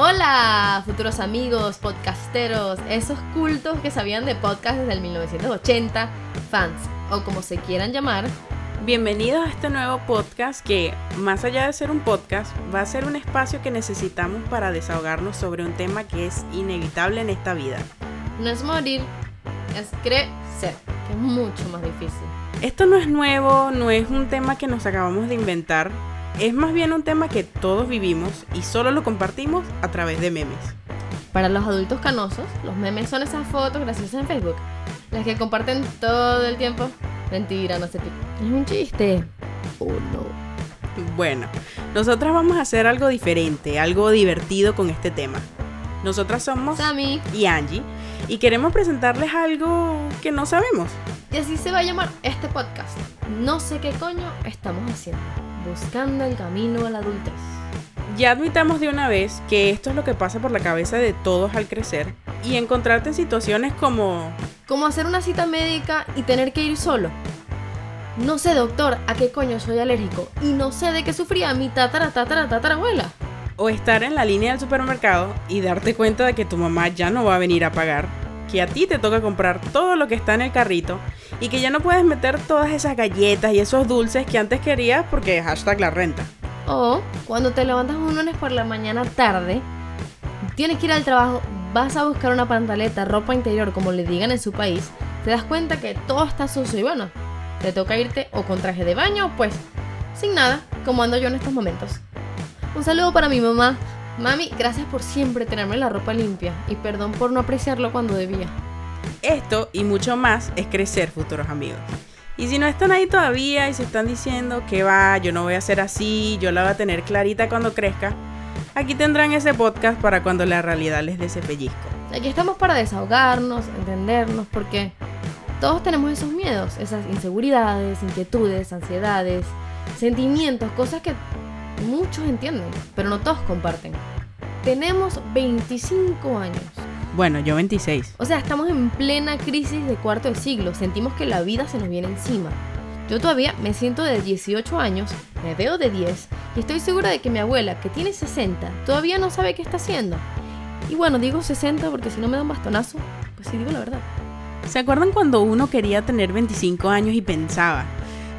Hola, futuros amigos, podcasteros, esos cultos que sabían de podcast desde el 1980, fans, o como se quieran llamar. Bienvenidos a este nuevo podcast que, más allá de ser un podcast, va a ser un espacio que necesitamos para desahogarnos sobre un tema que es inevitable en esta vida. No es morir, es crecer, que es mucho más difícil. Esto no es nuevo, no es un tema que nos acabamos de inventar, es más bien un tema que todos vivimos y solo lo compartimos a través de memes. Para los adultos canosos, los memes son esas fotos graciosas en Facebook, las que comparten todo el tiempo. Mentira, no sé. Es un chiste. Oh no. Bueno, nosotras vamos a hacer algo diferente, algo divertido con este tema. Nosotras somos Sammy y Angie y queremos presentarles algo que no sabemos. Y así se va a llamar este podcast. No sé qué coño estamos haciendo. Buscando el camino a la adultez. Ya admitamos de una vez que esto es lo que pasa por la cabeza de todos al crecer y encontrarte en situaciones como... Como hacer una cita médica y tener que ir solo. No sé, doctor, a qué coño soy alérgico y no sé de qué sufría mi tatara tatara tatarabuela. O estar en la línea del supermercado y darte cuenta de que tu mamá ya no va a venir a pagar, que a ti te toca comprar todo lo que está en el carrito y que ya no puedes meter todas esas galletas y esos dulces que antes querías porque hashtag la renta. O cuando te levantas un lunes por la mañana tarde, tienes que ir al trabajo, vas a buscar una pantaleta, ropa interior, como le digan en su país, te das cuenta que todo está sucio y bueno, te toca irte o con traje de baño pues sin nada, como ando yo en estos momentos. Un saludo para mi mamá. Mami, gracias por siempre tenerme la ropa limpia y perdón por no apreciarlo cuando debía. Esto y mucho más es crecer, futuros amigos. Y si no están ahí todavía y se están diciendo que va, yo no voy a ser así, yo la voy a tener clarita cuando crezca, aquí tendrán ese podcast para cuando la realidad les dé ese pellizco. Aquí estamos para desahogarnos, entendernos, porque todos tenemos esos miedos, esas inseguridades, inquietudes, ansiedades, sentimientos, cosas que muchos entienden, pero no todos comparten. Tenemos 25 años. Bueno, yo 26. O sea, estamos en plena crisis de cuarto de siglo. Sentimos que la vida se nos viene encima. Yo todavía me siento de 18 años, me veo de 10 y estoy segura de que mi abuela, que tiene 60, todavía no sabe qué está haciendo. Y bueno, digo 60 porque si no me da un bastonazo, pues sí digo la verdad. ¿Se acuerdan cuando uno quería tener 25 años y pensaba,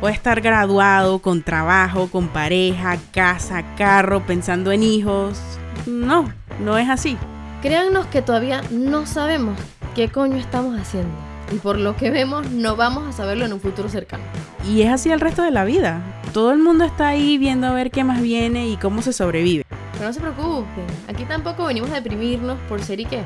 o estar graduado, con trabajo, con pareja, casa, carro, pensando en hijos? No, no es así. Créannos que todavía no sabemos qué coño estamos haciendo. Y por lo que vemos, no vamos a saberlo en un futuro cercano. Y es así el resto de la vida. Todo el mundo está ahí viendo a ver qué más viene y cómo se sobrevive. Pero no se preocupen, aquí tampoco venimos a deprimirnos por ser y qué.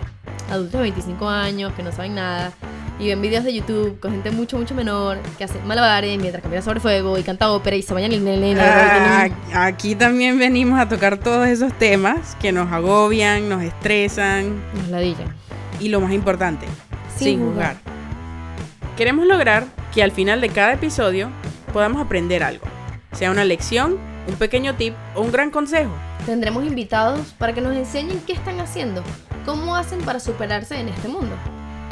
Adultos de 25 años que no saben nada y ven videos de YouTube con gente mucho, mucho menor que hace malabares mientras camina sobre fuego y canta ópera y se bañan en el Ah, aquí también venimos a tocar todos esos temas que nos agobian, nos estresan Nos ladillan. y lo más importante, Sin sin, juzgar. juzgar. Queremos lograr que al final de cada episodio podamos aprender algo, sea una lección, un pequeño tip o un gran consejo. Tendremos invitados para que nos enseñen qué están haciendo, cómo hacen para superarse en este mundo.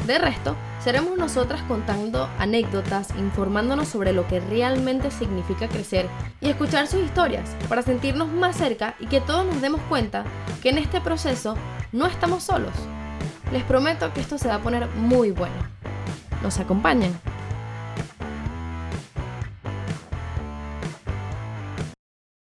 De resto, seremos nosotras contando anécdotas, informándonos sobre lo que realmente significa crecer y escuchar sus historias para sentirnos más cerca y que todos nos demos cuenta que en este proceso no estamos solos. Les prometo que esto se va a poner muy bueno. ¿Nos acompañan?